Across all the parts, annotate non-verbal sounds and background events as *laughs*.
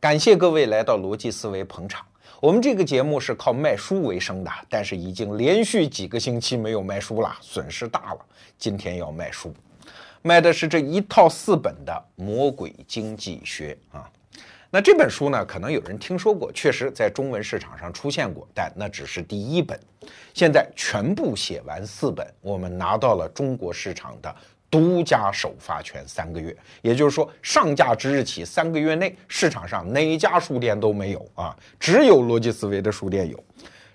感谢各位来到逻辑思维捧场。我们这个节目是靠卖书为生的，但是已经连续几个星期没有卖书了，损失大了。今天要卖书，卖的是这一套四本的《魔鬼经济学》啊。那这本书呢，可能有人听说过，确实在中文市场上出现过，但那只是第一本。现在全部写完四本，我们拿到了中国市场的。独家首发权三个月，也就是说，上架之日起三个月内，市场上哪家书店都没有啊，只有逻辑思维的书店有。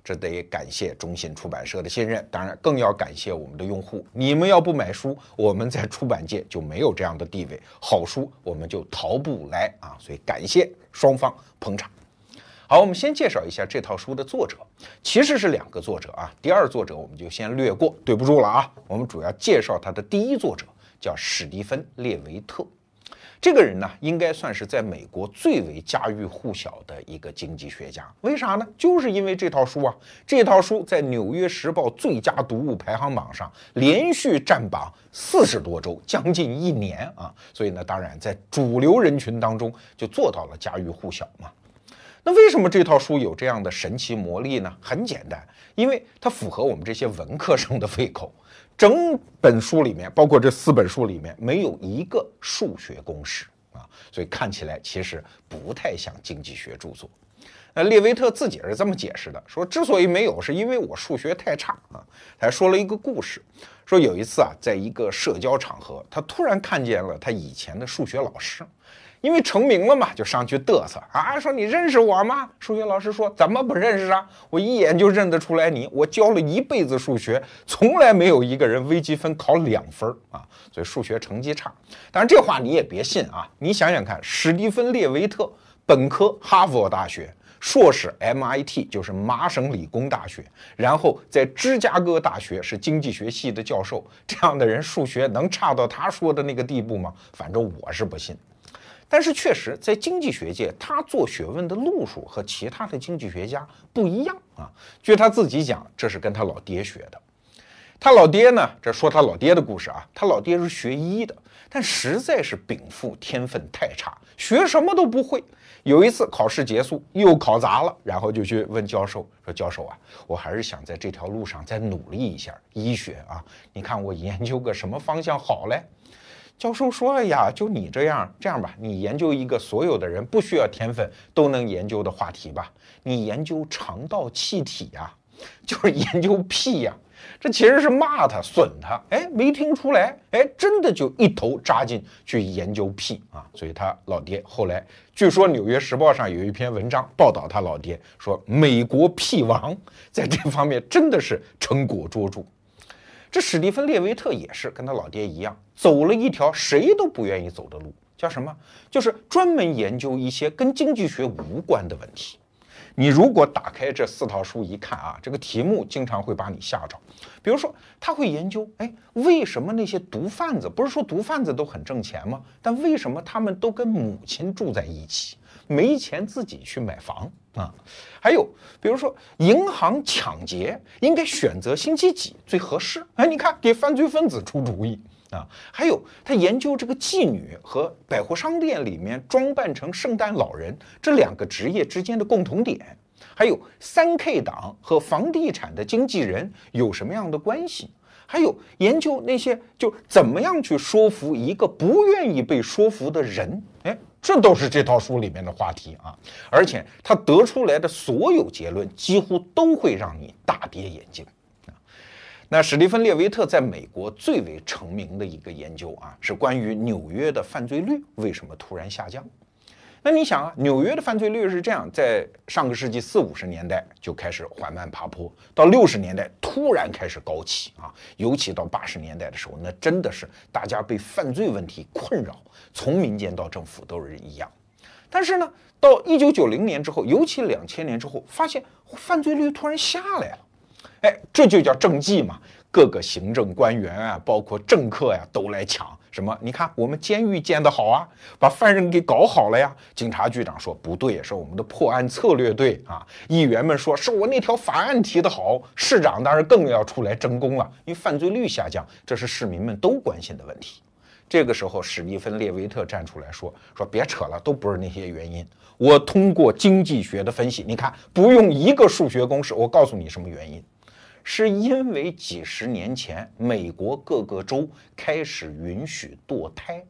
这得感谢中信出版社的信任，当然更要感谢我们的用户。你们要不买书，我们在出版界就没有这样的地位，好书我们就淘不来啊。所以感谢双方捧场。好，我们先介绍一下这套书的作者，其实是两个作者啊。第二作者我们就先略过，对不住了啊。我们主要介绍他的第一作者叫史蒂芬·列维特，这个人呢，应该算是在美国最为家喻户晓的一个经济学家。为啥呢？就是因为这套书啊，这套书在《纽约时报》最佳读物排行榜上连续占榜四十多周，将近一年啊。所以呢，当然在主流人群当中就做到了家喻户晓嘛。那为什么这套书有这样的神奇魔力呢？很简单，因为它符合我们这些文科生的胃口。整本书里面，包括这四本书里面，没有一个数学公式啊，所以看起来其实不太像经济学著作。那列维特自己是这么解释的：说之所以没有，是因为我数学太差啊。他还说了一个故事，说有一次啊，在一个社交场合，他突然看见了他以前的数学老师。因为成名了嘛，就上去嘚瑟啊，说你认识我吗？数学老师说怎么不认识啊？我一眼就认得出来你，我教了一辈子数学，从来没有一个人微积分考两分啊，所以数学成绩差。当然这话你也别信啊，你想想看，史蒂芬列维特本科哈佛大学，硕士 MIT 就是麻省理工大学，然后在芝加哥大学是经济学系的教授，这样的人数学能差到他说的那个地步吗？反正我是不信。但是确实，在经济学界，他做学问的路数和其他的经济学家不一样啊。据他自己讲，这是跟他老爹学的。他老爹呢，这说他老爹的故事啊。他老爹是学医的，但实在是禀赋天分太差，学什么都不会。有一次考试结束，又考砸了，然后就去问教授说：“教授啊，我还是想在这条路上再努力一下，医学啊，你看我研究个什么方向好嘞？”教授说：“哎呀，就你这样，这样吧，你研究一个所有的人不需要天分都能研究的话题吧。你研究肠道气体呀，*laughs* 就是研究屁呀。这其实是骂他、损他。哎，没听出来？哎，真的就一头扎进去研究屁啊。所以他老爹后来，据说《纽约时报》上有一篇文章报道他老爹说，美国屁王在这方面真的是成果卓著。”这史蒂芬·列维特也是跟他老爹一样，走了一条谁都不愿意走的路，叫什么？就是专门研究一些跟经济学无关的问题。你如果打开这四套书一看啊，这个题目经常会把你吓着。比如说，他会研究，哎，为什么那些毒贩子不是说毒贩子都很挣钱吗？但为什么他们都跟母亲住在一起？没钱自己去买房啊，还有比如说银行抢劫应该选择星期几最合适？哎，你看给犯罪分子出主意啊。还有他研究这个妓女和百货商店里面装扮成圣诞老人这两个职业之间的共同点，还有三 K 党和房地产的经纪人有什么样的关系？还有研究那些就怎么样去说服一个不愿意被说服的人？哎。这都是这套书里面的话题啊，而且他得出来的所有结论几乎都会让你大跌眼镜。那史蒂芬·列维特在美国最为成名的一个研究啊，是关于纽约的犯罪率为什么突然下降。那你想啊，纽约的犯罪率是这样，在上个世纪四五十年代就开始缓慢爬坡，到六十年代突然开始高起啊，尤其到八十年代的时候，那真的是大家被犯罪问题困扰，从民间到政府都是一样。但是呢，到一九九零年之后，尤其两千年之后，发现犯罪率突然下来了，哎，这就叫政绩嘛。各个行政官员啊，包括政客呀，都来抢什么？你看我们监狱建得好啊，把犯人给搞好了呀。警察局长说不对，是我们的破案策略对啊。议员们说是我那条法案提得好。市长当然更要出来争功了，因为犯罪率下降，这是市民们都关心的问题。这个时候，史蒂芬·列维特站出来说：“说别扯了，都不是那些原因。我通过经济学的分析，你看，不用一个数学公式，我告诉你什么原因。”是因为几十年前，美国各个州开始允许堕胎。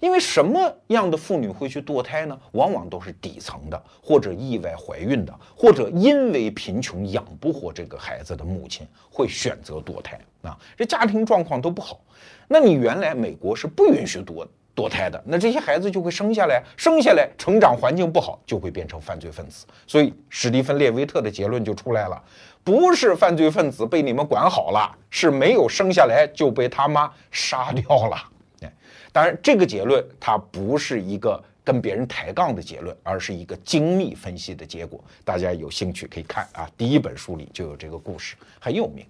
因为什么样的妇女会去堕胎呢？往往都是底层的，或者意外怀孕的，或者因为贫穷养不活这个孩子的母亲会选择堕胎啊。这家庭状况都不好。那你原来美国是不允许堕的堕胎的，那这些孩子就会生下来，生下来成长环境不好，就会变成犯罪分子。所以史蒂芬列维特的结论就出来了。不是犯罪分子被你们管好了，是没有生下来就被他妈杀掉了。哎，当然这个结论它不是一个跟别人抬杠的结论，而是一个精密分析的结果。大家有兴趣可以看啊，第一本书里就有这个故事，很有名。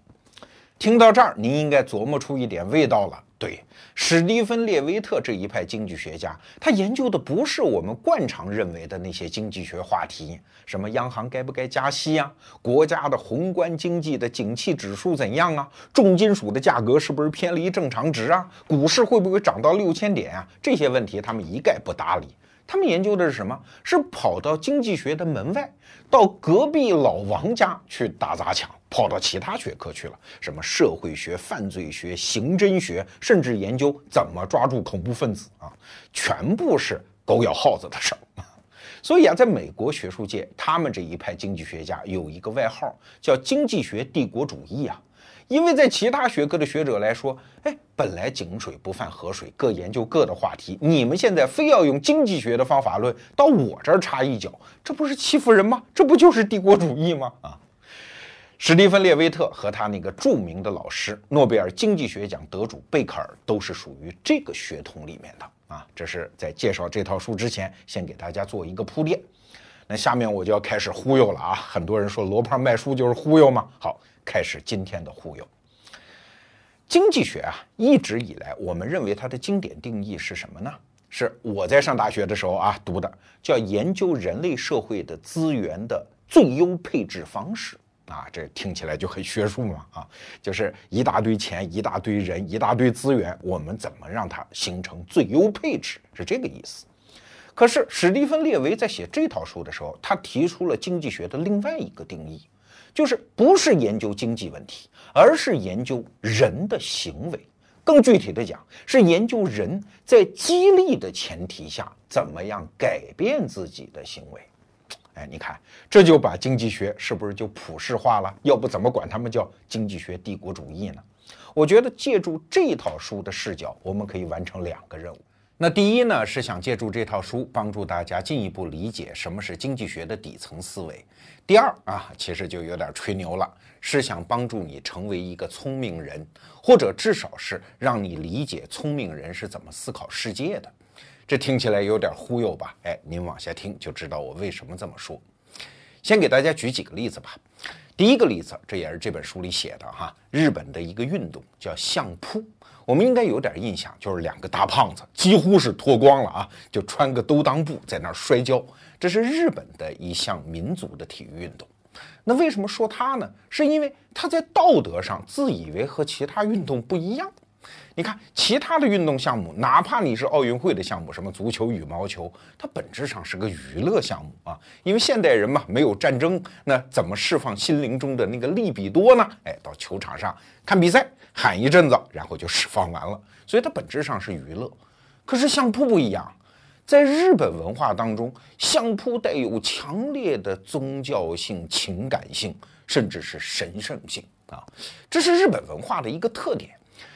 听到这儿，您应该琢磨出一点味道了。对，史蒂芬·列维特这一派经济学家，他研究的不是我们惯常认为的那些经济学话题，什么央行该不该加息啊，国家的宏观经济的景气指数怎样啊，重金属的价格是不是偏离正常值啊，股市会不会涨到六千点啊？这些问题他们一概不搭理。他们研究的是什么？是跑到经济学的门外，到隔壁老王家去打砸抢。跑到其他学科去了，什么社会学、犯罪学、刑侦学，甚至研究怎么抓住恐怖分子啊，全部是狗咬耗子的事儿。*laughs* 所以啊，在美国学术界，他们这一派经济学家有一个外号叫“经济学帝国主义”啊，因为在其他学科的学者来说，哎，本来井水不犯河水，各研究各的话题，你们现在非要用经济学的方法论到我这儿插一脚，这不是欺负人吗？这不就是帝国主义吗？啊！史蒂芬·列维特和他那个著名的老师诺贝尔经济学奖得主贝克尔都是属于这个血统里面的啊。这是在介绍这套书之前，先给大家做一个铺垫。那下面我就要开始忽悠了啊！很多人说罗胖卖书就是忽悠吗？好，开始今天的忽悠。经济学啊，一直以来我们认为它的经典定义是什么呢？是我在上大学的时候啊读的，叫研究人类社会的资源的最优配置方式。啊，这听起来就很学术嘛！啊，就是一大堆钱、一大堆人、一大堆资源，我们怎么让它形成最优配置？是这个意思。可是史蒂芬·列维在写这套书的时候，他提出了经济学的另外一个定义，就是不是研究经济问题，而是研究人的行为。更具体的讲，是研究人在激励的前提下，怎么样改变自己的行为。哎，你看，这就把经济学是不是就普世化了？要不怎么管他们叫经济学帝国主义呢？我觉得借助这套书的视角，我们可以完成两个任务。那第一呢，是想借助这套书帮助大家进一步理解什么是经济学的底层思维。第二啊，其实就有点吹牛了，是想帮助你成为一个聪明人，或者至少是让你理解聪明人是怎么思考世界的。这听起来有点忽悠吧？哎，您往下听就知道我为什么这么说。先给大家举几个例子吧。第一个例子，这也是这本书里写的哈，日本的一个运动叫相扑，我们应该有点印象，就是两个大胖子几乎是脱光了啊，就穿个兜裆布在那儿摔跤。这是日本的一项民族的体育运动。那为什么说它呢？是因为它在道德上自以为和其他运动不一样。你看其他的运动项目，哪怕你是奥运会的项目，什么足球、羽毛球，它本质上是个娱乐项目啊。因为现代人嘛，没有战争，那怎么释放心灵中的那个利比多呢？哎，到球场上看比赛，喊一阵子，然后就释放完了。所以它本质上是娱乐。可是相扑不一样，在日本文化当中，相扑带有强烈的宗教性、情感性，甚至是神圣性啊。这是日本文化的一个特点。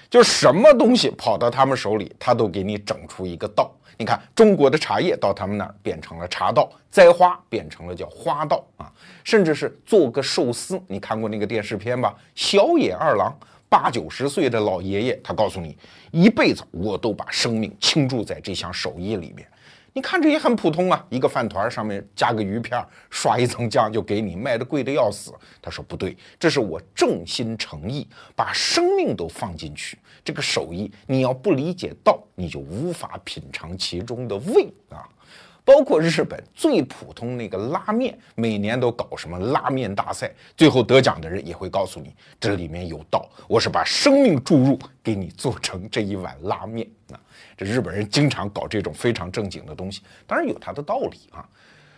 就是什么东西跑到他们手里，他都给你整出一个道。你看，中国的茶叶到他们那儿变成了茶道，栽花变成了叫花道啊，甚至是做个寿司。你看过那个电视片吧？小野二郎八九十岁的老爷爷，他告诉你，一辈子我都把生命倾注在这项手艺里面。你看着也很普通啊，一个饭团上面加个鱼片，刷一层酱就给你，卖的贵的要死。他说不对，这是我正心诚意，把生命都放进去。这个手艺，你要不理解道，你就无法品尝其中的味啊。包括日本最普通那个拉面，每年都搞什么拉面大赛，最后得奖的人也会告诉你这里面有道，我是把生命注入给你做成这一碗拉面啊。这日本人经常搞这种非常正经的东西，当然有他的道理啊。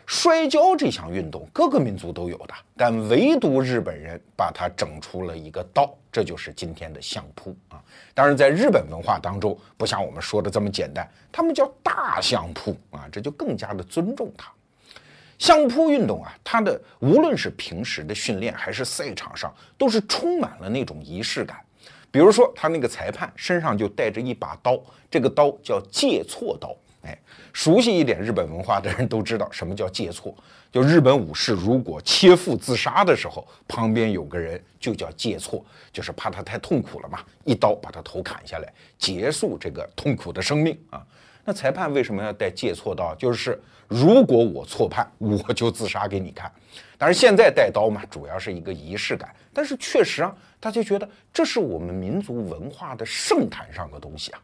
摔跤这项运动，各个民族都有的，但唯独日本人把它整出了一个道，这就是今天的相扑啊。当然，在日本文化当中，不像我们说的这么简单，他们叫大相扑啊，这就更加的尊重它。相扑运动啊，它的无论是平时的训练还是赛场上，都是充满了那种仪式感。比如说，他那个裁判身上就带着一把刀，这个刀叫借错刀。哎，熟悉一点日本文化的人都知道什么叫借错。就日本武士如果切腹自杀的时候，旁边有个人就叫借错，就是怕他太痛苦了嘛，一刀把他头砍下来，结束这个痛苦的生命啊。那裁判为什么要带借错刀？就是如果我错判，我就自杀给你看。但是现在带刀嘛，主要是一个仪式感。但是确实啊，大家觉得这是我们民族文化的圣坛上的东西啊。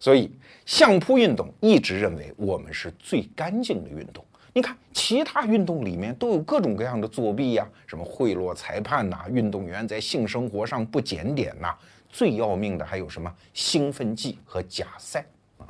所以。相扑运动一直认为我们是最干净的运动。你看，其他运动里面都有各种各样的作弊呀，什么贿赂裁判呐，运动员在性生活上不检点呐，最要命的还有什么兴奋剂和假赛啊？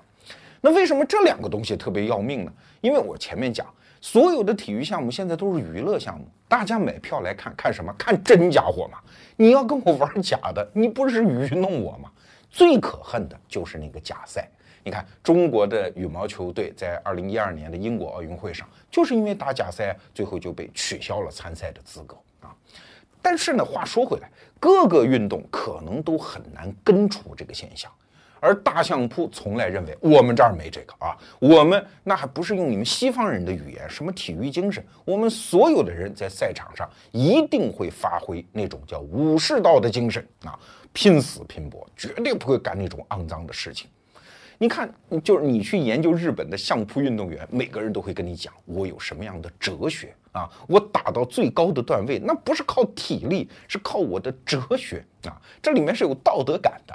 那为什么这两个东西特别要命呢？因为我前面讲，所有的体育项目现在都是娱乐项目，大家买票来看看什么？看真家伙嘛！你要跟我玩假的，你不是愚弄我吗？最可恨的就是那个假赛。你看，中国的羽毛球队在二零一二年的英国奥运会上，就是因为打假赛，最后就被取消了参赛的资格啊。但是呢，话说回来，各个运动可能都很难根除这个现象，而大相扑从来认为我们这儿没这个啊，我们那还不是用你们西方人的语言，什么体育精神？我们所有的人在赛场上一定会发挥那种叫武士道的精神啊，拼死拼搏，绝对不会干那种肮脏的事情。你看，就是你去研究日本的相扑运动员，每个人都会跟你讲，我有什么样的哲学啊？我打到最高的段位，那不是靠体力，是靠我的哲学啊！这里面是有道德感的。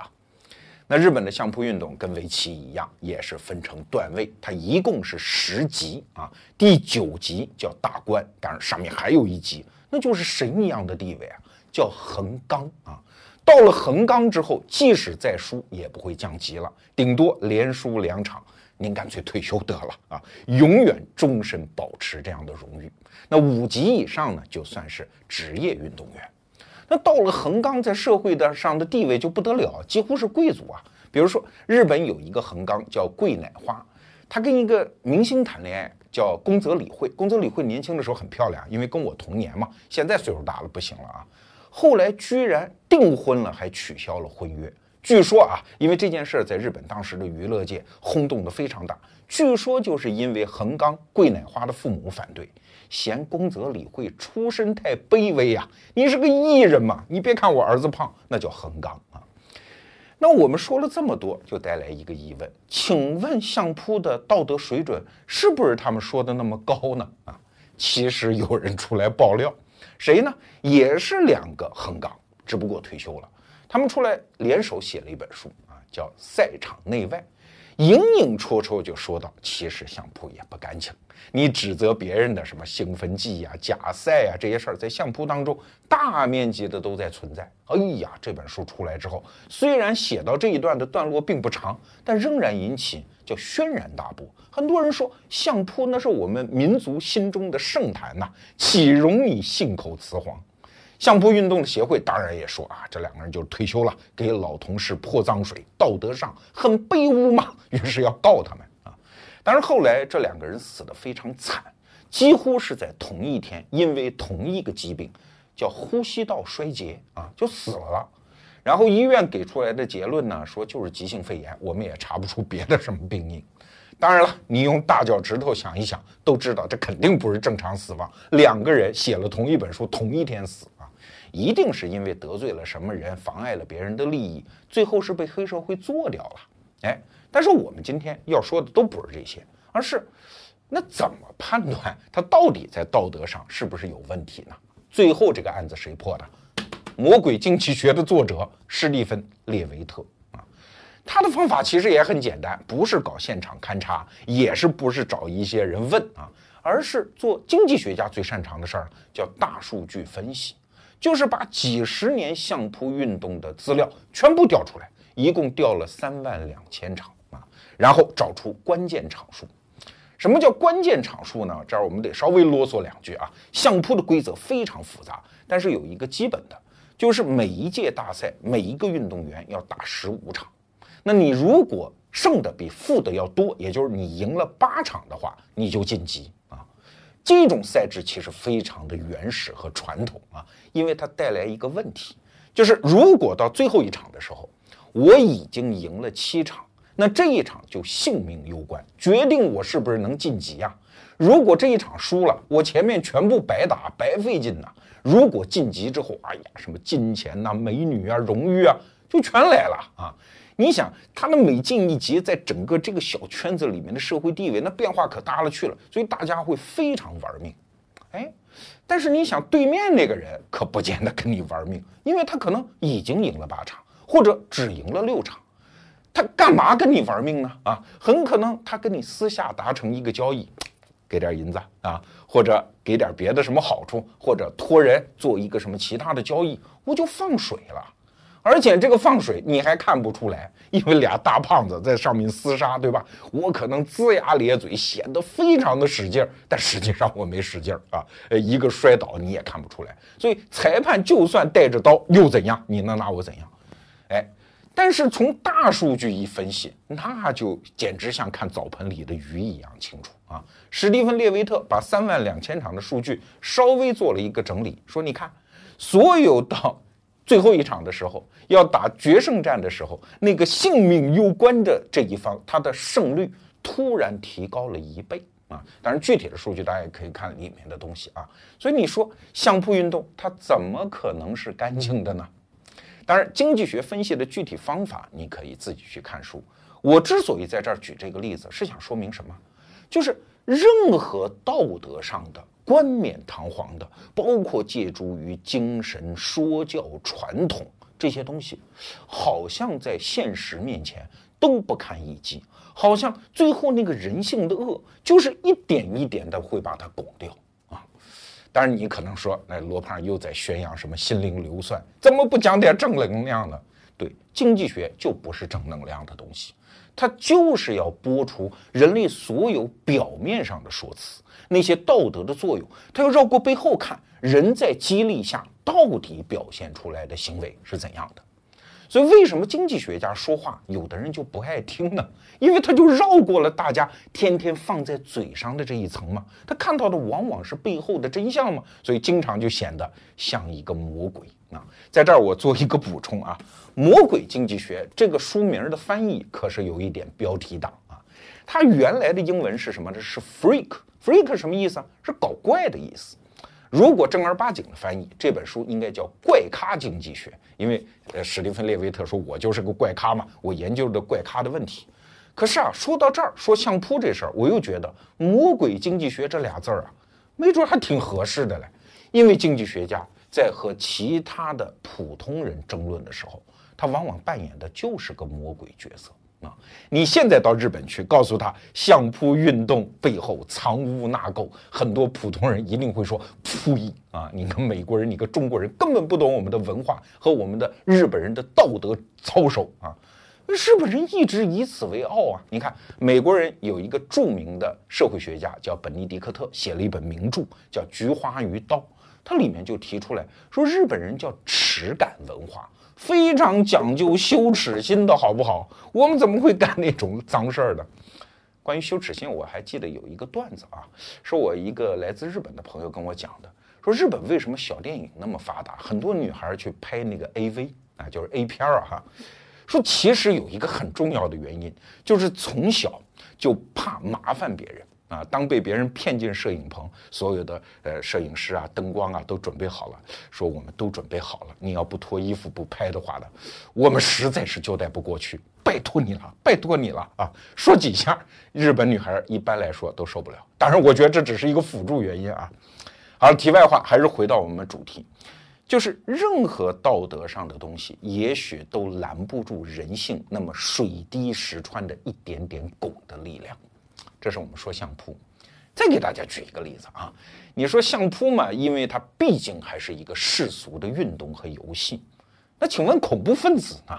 那日本的相扑运动跟围棋一样，也是分成段位，它一共是十级啊。第九级叫大关，当然上面还有一级，那就是神一样的地位啊，叫横纲啊。到了横纲之后，即使再输也不会降级了，顶多连输两场，您干脆退休得了啊，永远终身保持这样的荣誉。那五级以上呢，就算是职业运动员。那到了横纲，在社会的上的地位就不得了，几乎是贵族啊。比如说，日本有一个横纲叫桂乃花，他跟一个明星谈恋爱，叫宫泽理惠。宫泽理惠年轻的时候很漂亮，因为跟我同年嘛，现在岁数大了不行了啊。后来居然订婚了，还取消了婚约。据说啊，因为这件事在日本当时的娱乐界轰动的非常大。据说就是因为横纲桂乃花的父母反对，嫌宫泽理惠出身太卑微呀。你是个艺人嘛，你别看我儿子胖，那叫横纲啊。那我们说了这么多，就带来一个疑问：请问相扑的道德水准是不是他们说的那么高呢？啊，其实有人出来爆料。谁呢？也是两个横纲，只不过退休了。他们出来联手写了一本书啊，叫《赛场内外》，影影绰绰就说到，其实相扑也不干净。你指责别人的什么兴奋剂呀、假赛呀这些事儿，在相扑当中大面积的都在存在。哎呀，这本书出来之后，虽然写到这一段的段落并不长，但仍然引起叫轩然大波。很多人说相扑那是我们民族心中的圣坛呐，岂容你信口雌黄？相扑运动的协会当然也说啊，这两个人就是退休了，给老同事泼脏水，道德上很卑污嘛，于是要告他们啊。但是后来这两个人死得非常惨，几乎是在同一天，因为同一个疾病，叫呼吸道衰竭啊，就死了。然后医院给出来的结论呢，说就是急性肺炎，我们也查不出别的什么病因。当然了，你用大脚趾头想一想，都知道这肯定不是正常死亡。两个人写了同一本书，同一天死啊，一定是因为得罪了什么人，妨碍了别人的利益，最后是被黑社会做掉了。哎，但是我们今天要说的都不是这些，而是那怎么判断他到底在道德上是不是有问题呢？最后这个案子谁破的？《魔鬼经济学》的作者施蒂芬·列维特啊。他的方法其实也很简单，不是搞现场勘察，也是不是找一些人问啊，而是做经济学家最擅长的事儿，叫大数据分析，就是把几十年相扑运动的资料全部调出来，一共调了三万两千场啊，然后找出关键场数。什么叫关键场数呢？这儿我们得稍微啰嗦两句啊。相扑的规则非常复杂，但是有一个基本的，就是每一届大赛每一个运动员要打十五场。那你如果胜的比负的要多，也就是你赢了八场的话，你就晋级啊。这种赛制其实非常的原始和传统啊，因为它带来一个问题，就是如果到最后一场的时候，我已经赢了七场，那这一场就性命攸关，决定我是不是能晋级啊。如果这一场输了，我前面全部白打白费劲呐。如果晋级之后，哎呀，什么金钱呐、美女啊、荣誉啊，就全来了啊。你想他的每进一级，在整个这个小圈子里面的社会地位，那变化可大了去了，所以大家会非常玩命，哎，但是你想对面那个人可不见得跟你玩命，因为他可能已经赢了八场，或者只赢了六场，他干嘛跟你玩命呢？啊，很可能他跟你私下达成一个交易，给点银子啊，或者给点别的什么好处，或者托人做一个什么其他的交易，我就放水了。而且这个放水你还看不出来，因为俩大胖子在上面厮杀，对吧？我可能龇牙咧嘴，显得非常的使劲儿，但实际上我没使劲儿啊。呃，一个摔倒你也看不出来。所以裁判就算带着刀又怎样？你能拿我怎样？哎，但是从大数据一分析，那就简直像看澡盆里的鱼一样清楚啊！史蒂芬·列维特把三万两千场的数据稍微做了一个整理，说你看，所有到。最后一场的时候，要打决胜战的时候，那个性命攸关的这一方，他的胜率突然提高了一倍啊！当然，具体的数据大家也可以看里面的东西啊。所以你说相扑运动它怎么可能是干净的呢？当然，经济学分析的具体方法你可以自己去看书。我之所以在这儿举这个例子，是想说明什么？就是任何道德上的。冠冕堂皇的，包括借助于精神说教传统这些东西，好像在现实面前都不堪一击，好像最后那个人性的恶，就是一点一点的会把它拱掉啊！当然，你可能说，那罗胖又在宣扬什么心灵流算，怎么不讲点正能量呢？对，经济学就不是正能量的东西，它就是要剥除人类所有表面上的说辞。那些道德的作用，他要绕过背后看，人在激励下到底表现出来的行为是怎样的？所以，为什么经济学家说话，有的人就不爱听呢？因为他就绕过了大家天天放在嘴上的这一层嘛，他看到的往往是背后的真相嘛，所以经常就显得像一个魔鬼啊。在这儿我做一个补充啊，《魔鬼经济学》这个书名的翻译可是有一点标题党啊，它原来的英文是什么呢？是 freak。freak 什么意思啊？是搞怪的意思。如果正儿八经的翻译，这本书应该叫《怪咖经济学》，因为呃，史蒂芬·列维特说：“我就是个怪咖嘛，我研究的怪咖的问题。”可是啊，说到这儿，说相扑这事儿，我又觉得“魔鬼经济学”这俩字儿啊，没准还挺合适的嘞。因为经济学家在和其他的普通人争论的时候，他往往扮演的就是个魔鬼角色啊。你现在到日本去，告诉他相扑运动背后藏污纳垢，很多普通人一定会说呸啊！你个美国人，你个中国人，根本不懂我们的文化和我们的日本人的道德操守啊！日本人一直以此为傲啊！你看，美国人有一个著名的社会学家叫本尼迪克特，写了一本名著叫《菊花与刀》，它里面就提出来说，日本人叫耻感文化。非常讲究羞耻心的好不好？我们怎么会干那种脏事儿的？关于羞耻心，我还记得有一个段子啊，是我一个来自日本的朋友跟我讲的，说日本为什么小电影那么发达，很多女孩去拍那个 AV 啊，就是 A 片儿啊，哈，说其实有一个很重要的原因，就是从小就怕麻烦别人。啊，当被别人骗进摄影棚，所有的呃摄影师啊、灯光啊都准备好了，说我们都准备好了，你要不脱衣服不拍的话呢，我们实在是交代不过去，拜托你了，拜托你了啊！说几下，日本女孩一般来说都受不了。当然，我觉得这只是一个辅助原因啊。好了，题外话，还是回到我们主题，就是任何道德上的东西，也许都拦不住人性那么水滴石穿的一点点拱的力量。这是我们说相扑。再给大家举一个例子啊，你说相扑嘛，因为它毕竟还是一个世俗的运动和游戏。那请问恐怖分子呢？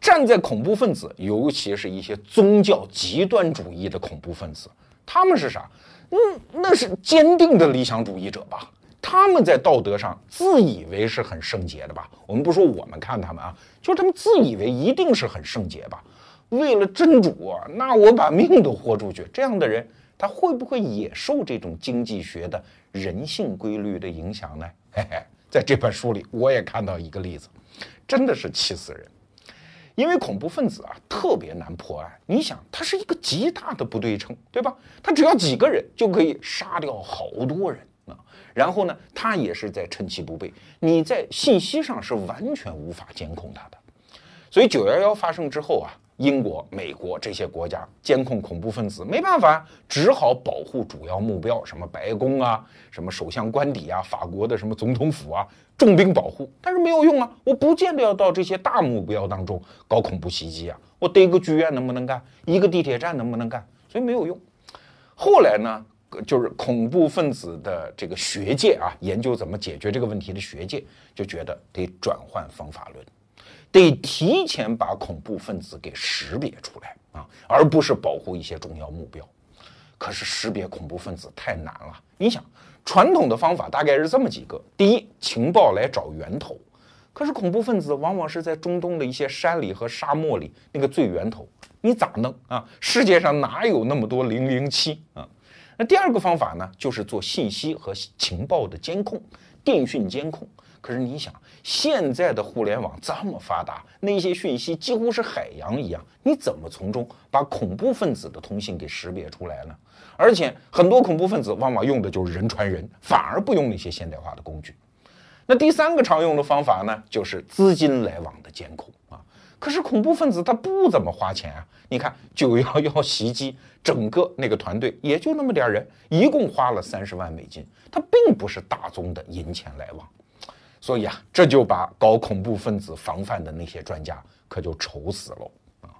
站在恐怖分子，尤其是一些宗教极端主义的恐怖分子，他们是啥？嗯，那是坚定的理想主义者吧？他们在道德上自以为是很圣洁的吧？我们不说我们看他们啊，就他们自以为一定是很圣洁吧？为了真主，那我把命都豁出去。这样的人，他会不会也受这种经济学的人性规律的影响呢？*laughs* 嘿嘿，在这本书里，我也看到一个例子，真的是气死人。因为恐怖分子啊，特别难破案。你想，他是一个极大的不对称，对吧？他只要几个人就可以杀掉好多人啊。然后呢，他也是在趁其不备，你在信息上是完全无法监控他的。所以九幺幺发生之后啊，英国、美国这些国家监控恐怖分子没办法，只好保护主要目标，什么白宫啊，什么首相官邸啊，法国的什么总统府啊，重兵保护。但是没有用啊，我不见得要到这些大目标当中搞恐怖袭击啊，我逮个剧院能不能干？一个地铁站能不能干？所以没有用。后来呢？就是恐怖分子的这个学界啊，研究怎么解决这个问题的学界就觉得得转换方法论，得提前把恐怖分子给识别出来啊，而不是保护一些重要目标。可是识别恐怖分子太难了。你想，传统的方法大概是这么几个：第一，情报来找源头。可是恐怖分子往往是在中东的一些山里和沙漠里那个最源头，你咋弄啊？世界上哪有那么多零零七啊？那第二个方法呢，就是做信息和情报的监控，电讯监控。可是你想，现在的互联网这么发达，那些讯息几乎是海洋一样，你怎么从中把恐怖分子的通信给识别出来呢？而且很多恐怖分子往往用的就是人传人，反而不用那些现代化的工具。那第三个常用的方法呢，就是资金来往的监控啊。可是恐怖分子他不怎么花钱啊！你看九幺幺袭击，整个那个团队也就那么点人，一共花了三十万美金，他并不是大宗的银钱来往，所以啊，这就把搞恐怖分子防范的那些专家可就愁死了啊！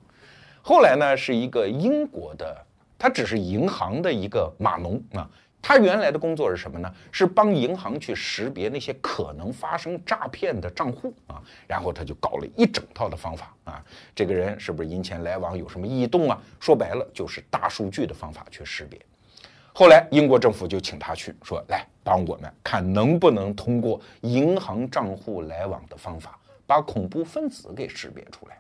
后来呢，是一个英国的，他只是银行的一个码农啊。他原来的工作是什么呢？是帮银行去识别那些可能发生诈骗的账户啊，然后他就搞了一整套的方法啊，这个人是不是银钱来往有什么异动啊？说白了就是大数据的方法去识别。后来英国政府就请他去说，来帮我们看能不能通过银行账户来往的方法，把恐怖分子给识别出来。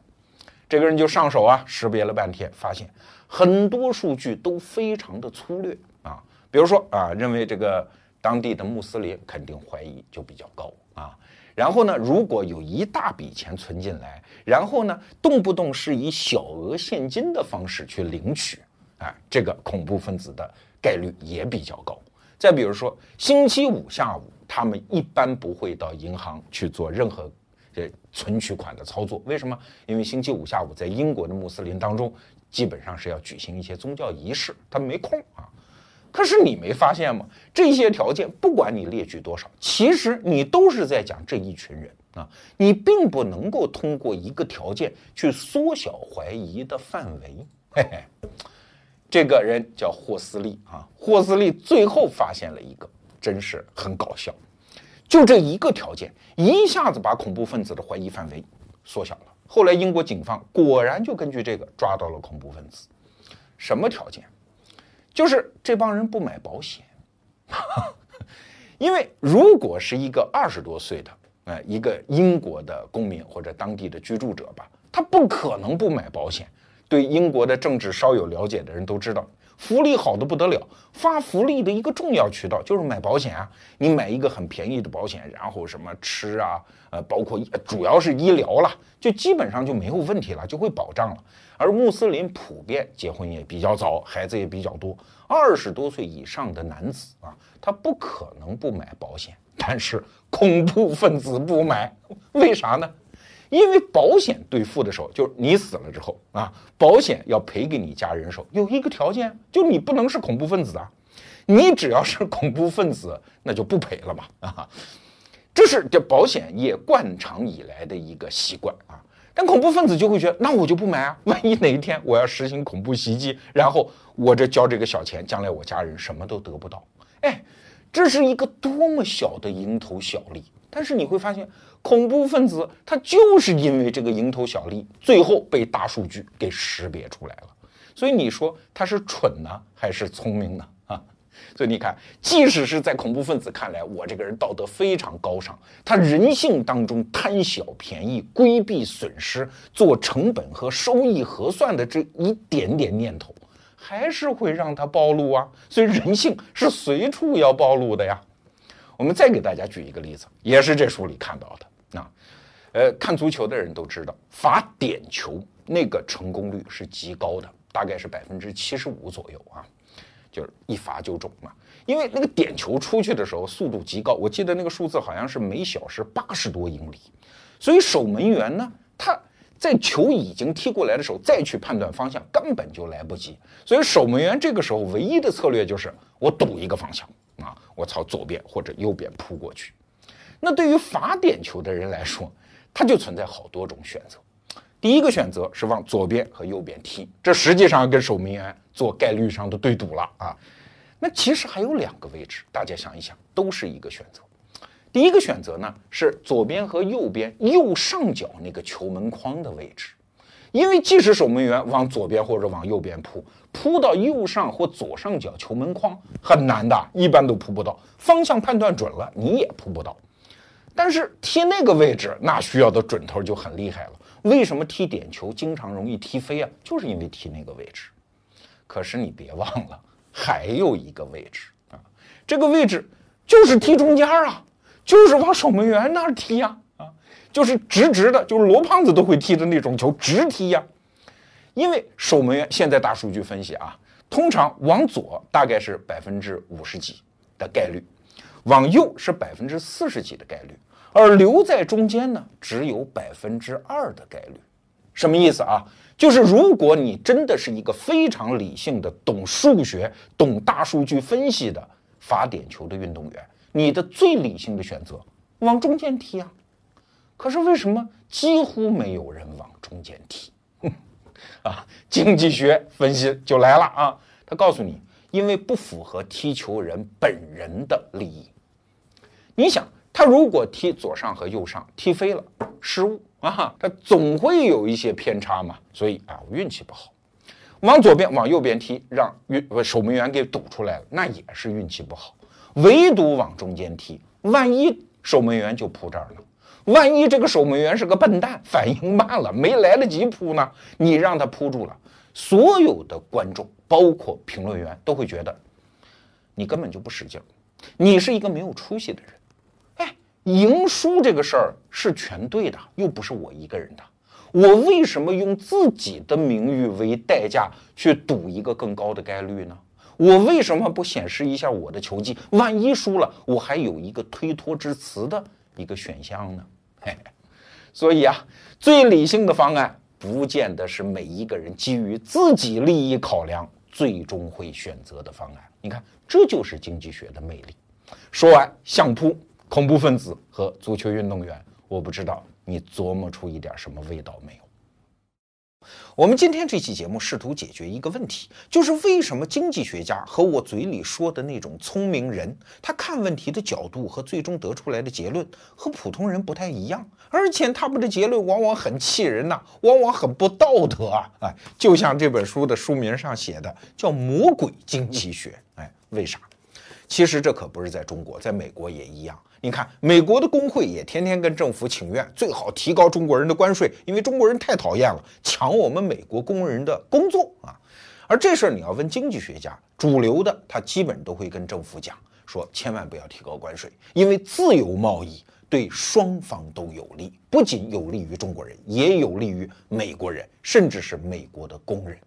这个人就上手啊，识别了半天，发现很多数据都非常的粗略啊。比如说啊，认为这个当地的穆斯林肯定怀疑就比较高啊。然后呢，如果有一大笔钱存进来，然后呢，动不动是以小额现金的方式去领取，哎，这个恐怖分子的概率也比较高。再比如说，星期五下午，他们一般不会到银行去做任何这存取款的操作。为什么？因为星期五下午在英国的穆斯林当中，基本上是要举行一些宗教仪式，他们没空啊。可是你没发现吗？这些条件不管你列举多少，其实你都是在讲这一群人啊。你并不能够通过一个条件去缩小怀疑的范围。嘿嘿，这个人叫霍斯利啊。霍斯利最后发现了一个，真是很搞笑。就这一个条件，一下子把恐怖分子的怀疑范围缩小了。后来英国警方果然就根据这个抓到了恐怖分子。什么条件？就是这帮人不买保险，*laughs* 因为如果是一个二十多岁的，呃，一个英国的公民或者当地的居住者吧，他不可能不买保险。对英国的政治稍有了解的人都知道，福利好的不得了，发福利的一个重要渠道就是买保险啊。你买一个很便宜的保险，然后什么吃啊，呃，包括主要是医疗了，就基本上就没有问题了，就会保障了。而穆斯林普遍结婚也比较早，孩子也比较多。二十多岁以上的男子啊，他不可能不买保险。但是恐怖分子不买，为啥呢？因为保险兑付的时候，就是你死了之后啊，保险要赔给你家人的时候，有一个条件，就你不能是恐怖分子啊。你只要是恐怖分子，那就不赔了嘛 *laughs* 啊。这是这保险业惯常以来的一个习惯啊。但恐怖分子就会觉得，那我就不买啊！万一哪一天我要实行恐怖袭击，然后我这交这个小钱，将来我家人什么都得不到。哎，这是一个多么小的蝇头小利！但是你会发现，恐怖分子他就是因为这个蝇头小利，最后被大数据给识别出来了。所以你说他是蠢呢，还是聪明呢？啊所以你看，即使是在恐怖分子看来，我这个人道德非常高尚，他人性当中贪小便宜、规避损失、做成本和收益核算的这一点点念头，还是会让他暴露啊。所以人性是随处要暴露的呀。我们再给大家举一个例子，也是这书里看到的。呃，看足球的人都知道，罚点球那个成功率是极高的，大概是百分之七十五左右啊。就是一罚就中嘛，因为那个点球出去的时候速度极高，我记得那个数字好像是每小时八十多英里，所以守门员呢，他在球已经踢过来的时候再去判断方向根本就来不及，所以守门员这个时候唯一的策略就是我赌一个方向啊，我朝左边或者右边扑过去。那对于罚点球的人来说，他就存在好多种选择。第一个选择是往左边和右边踢，这实际上跟守门员做概率上的对赌了啊。那其实还有两个位置，大家想一想，都是一个选择。第一个选择呢是左边和右边右上角那个球门框的位置，因为即使守门员往左边或者往右边扑，扑到右上或左上角球门框很难的，一般都扑不到。方向判断准了，你也扑不到。但是踢那个位置，那需要的准头就很厉害了。为什么踢点球经常容易踢飞啊？就是因为踢那个位置。可是你别忘了，还有一个位置啊，这个位置就是踢中间啊，就是往守门员那儿踢呀，啊，就是直直的，就是罗胖子都会踢的那种球，直踢呀。因为守门员现在大数据分析啊，通常往左大概是百分之五十几的概率，往右是百分之四十几的概率。而留在中间呢，只有百分之二的概率，什么意思啊？就是如果你真的是一个非常理性的、懂数学、懂大数据分析的罚点球的运动员，你的最理性的选择往中间踢啊。可是为什么几乎没有人往中间踢？*laughs* 啊，经济学分析就来了啊，他告诉你，因为不符合踢球人本人的利益。你想。他如果踢左上和右上踢飞了，失误啊，他总会有一些偏差嘛，所以啊，我运气不好。往左边、往右边踢，让运守门员给堵出来了，那也是运气不好。唯独往中间踢，万一守门员就扑这儿了，万一这个守门员是个笨蛋，反应慢了，没来得及扑呢，你让他扑住了，所有的观众，包括评论员，都会觉得你根本就不使劲，你是一个没有出息的人。赢输这个事儿是全对的，又不是我一个人的。我为什么用自己的名誉为代价去赌一个更高的概率呢？我为什么不显示一下我的球技？万一输了，我还有一个推脱之词的一个选项呢？嘿，*laughs* 所以啊，最理性的方案不见得是每一个人基于自己利益考量最终会选择的方案。你看，这就是经济学的魅力。说完相扑。恐怖分子和足球运动员，我不知道你琢磨出一点什么味道没有？我们今天这期节目试图解决一个问题，就是为什么经济学家和我嘴里说的那种聪明人，他看问题的角度和最终得出来的结论和普通人不太一样，而且他们的结论往往很气人呐，往往很不道德啊！哎，就像这本书的书名上写的，叫“魔鬼经济学”。哎，为啥？其实这可不是在中国，在美国也一样。你看，美国的工会也天天跟政府请愿，最好提高中国人的关税，因为中国人太讨厌了，抢我们美国工人的工作啊。而这事儿你要问经济学家，主流的他基本都会跟政府讲，说千万不要提高关税，因为自由贸易对双方都有利，不仅有利于中国人，也有利于美国人，甚至是美国的工人。